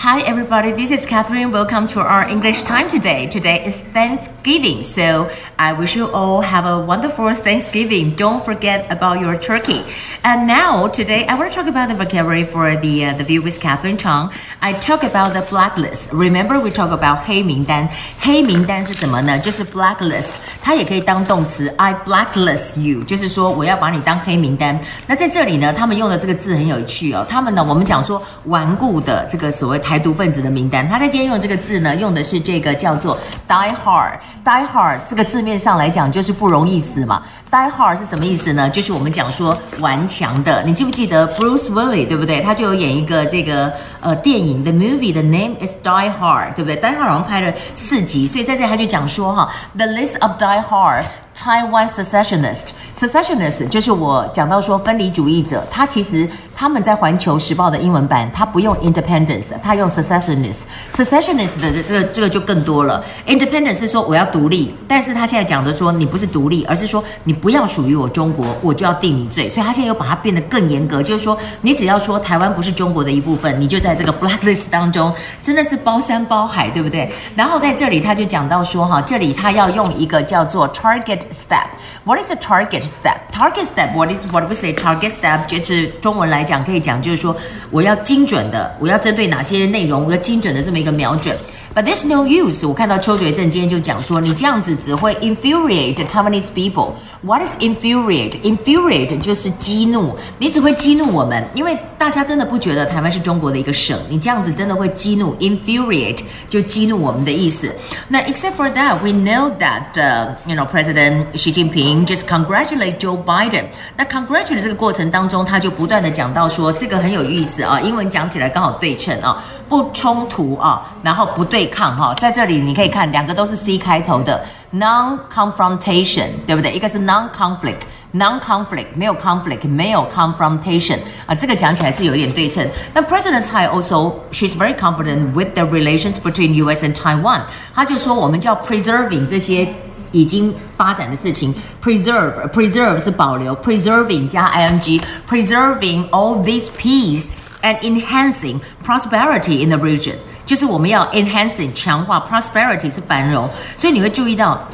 Hi, everybody. This is Catherine. Welcome to our English time today. Today is Thanksgiving, so I wish you all have a wonderful Thanksgiving. Don't forget about your turkey. And now, today, I want to talk about the vocabulary for the uh, the view with Catherine Chang. I talk about the blacklist. Remember, we talk about 黑名单。黑名单是什么呢？就是 blacklist，它也可以当动词。I blacklist you，就是说我要把你当黑名单。那在这里呢，他们用的这个字很有趣哦。他们呢，我们讲说顽固的这个所谓 台独分子的名单，他在今天用这个字呢，用的是这个叫做 die hard。die hard 这个字面上来讲就是不容易死嘛。die hard 是什么意思呢？就是我们讲说顽强的。你记不记得 Bruce Willis 对不对？他就有演一个这个呃电影 The movie the name is Die Hard 对不对？Die Hard 好像拍了四集，所以在这里他就讲说哈，The list of Die Hard Taiwan Secessionist”。Secessionist 就是我讲到说分离主义者，他其实他们在环球时报的英文版，他不用 independence，他用 secessionist。Secessionist 的这个这个就更多了。Independence 是说我要独立，但是他现在讲的说你不是独立，而是说你不要属于我中国，我就要定你罪。所以他现在又把它变得更严格，就是说你只要说台湾不是中国的一部分，你就在这个 blacklist 当中，真的是包山包海，对不对？然后在这里他就讲到说哈，这里他要用一个叫做 target step。What is a target step? Target step. What is what we say? Target step 就是中文来讲讲可以讲，就是说我要精准的，我要针对哪些内容，我要精准的这么一个瞄准。But there's no use。我看到邱觉正今天就讲说，你这样子只会 infuriate Taiwanese people。What is infuriate? Infuriate 就是激怒，你只会激怒我们，因为大家真的不觉得台湾是中国的一个省，你这样子真的会激怒，infuriate 就激怒我们的意思。那 except for that, we know that, uh, you know, President Xi Jinping just congratulate Joe Biden。那 congratulate 这个过程当中，他就不断的讲到说，这个很有意思啊，英文讲起来刚好对称啊。不冲突啊，然后不对抗哈，在这里你可以看两个都是 C 开头的 non-confrontation，对不对？一个是 non-conflict，non-conflict 没有 conflict，没有 confrontation 啊，这个讲起来是有一点对称。那 President Tsai also she's very confident with the relations between U.S. and Taiwan，他就说我们叫 preserving 这些已经发展的事情，preserve preserve 是保留，preserving 加 ing，preserving all these peace。And enhancing prosperity in the region，就是我们要 enhancing 强化 prosperity 是繁荣，所以你会注意到。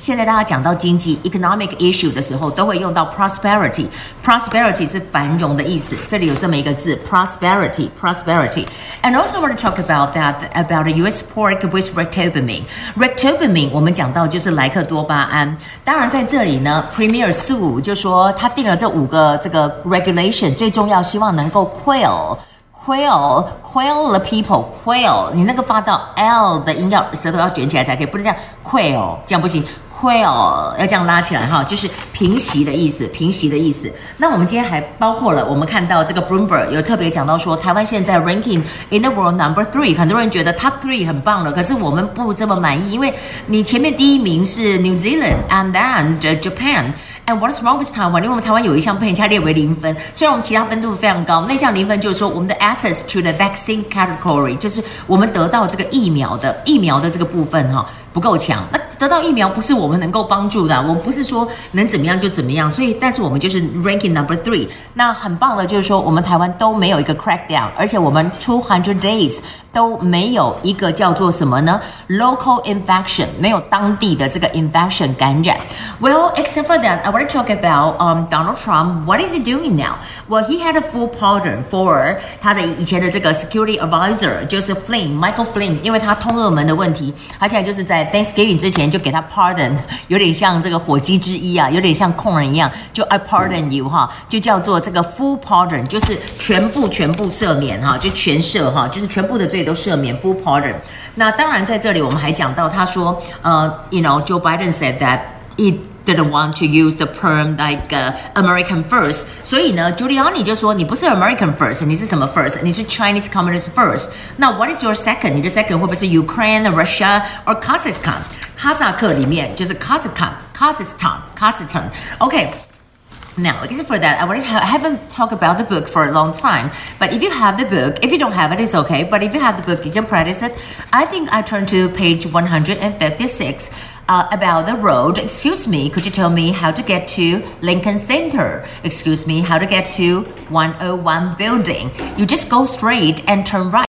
现在大家讲到经济 economic issue 的时候，都会用到 prosperity。prosperity 是繁荣的意思，这里有这么一个字 prosperity prosperity。And also want to talk about that about the U.S. pork with ractopamine。ractopamine 我们讲到就是莱克多巴胺。当然在这里呢，Premier Su 就说他定了这五个这个 regulation，最重要希望能够 quell quell quell the people quell。你那个发到 l 的音要舌头要卷起来才可以，不能这样 quell 这样不行。 Quell 要这样拉起来哈，就是平息的意思，平息的意思。那我们今天还包括了，我们看到这个 Bloomberg 有特别讲到说，台湾现在 ranking in the world number three，很多人觉得 top three 很棒了，可是我们不这么满意，因为你前面第一名是 New Zealand and then Japan。And what's wrong with Taiwan？因为我们台湾有一项被人家列为零分，虽然我们其他分数非常高，那项零分就是说我们的 access to the vaccine category，就是我们得到这个疫苗的疫苗的这个部分哈不够强。得到疫苗不是我们能够帮助的，我们不是说能怎么样就怎么样，所以但是我们就是 ranking number three。那很棒的就是说，我们台湾都没有一个 crackdown，而且我们 two hundred days 都没有一个叫做什么呢？local infection，没有当地的这个 infection 感染。Well, except for that, I want to talk about um Donald Trump. What is he doing now? Well, he had a full pardon for 他的以前的这个 security advisor，就是 Flynn Michael Flynn，因为他通俄门的问题，他现在就是在 Thanksgiving 之前。就给他 pardon，有点像这个火鸡之一啊，有点像控人一样，就 I pardon you 哈，就叫做这个 full pardon，就是全部全部赦免哈，就全赦哈，就是全部的罪都赦免 full pardon。那当然在这里我们还讲到，他说呃，you know Joe Biden said that it didn't want to use the term like、uh, American first，所以呢，Giuliani 就说你不是 American first，你是什么 first？你是 Chinese Communist first。那 What is your second？你的 second 会不会是 Ukraine、Russia or Kazakhstan？哈萨克里面就是 Kazakhstan，Kazakhstan，Kazakhstan。OK。Now, except for that, I, I haven't talked about the book for a long time. But if you have the book, if you don't have it, it's okay. But if you have the book, you can practice it. I think I turned to page 156 uh, about the road. Excuse me, could you tell me how to get to Lincoln Center? Excuse me, how to get to 101 building? You just go straight and turn right.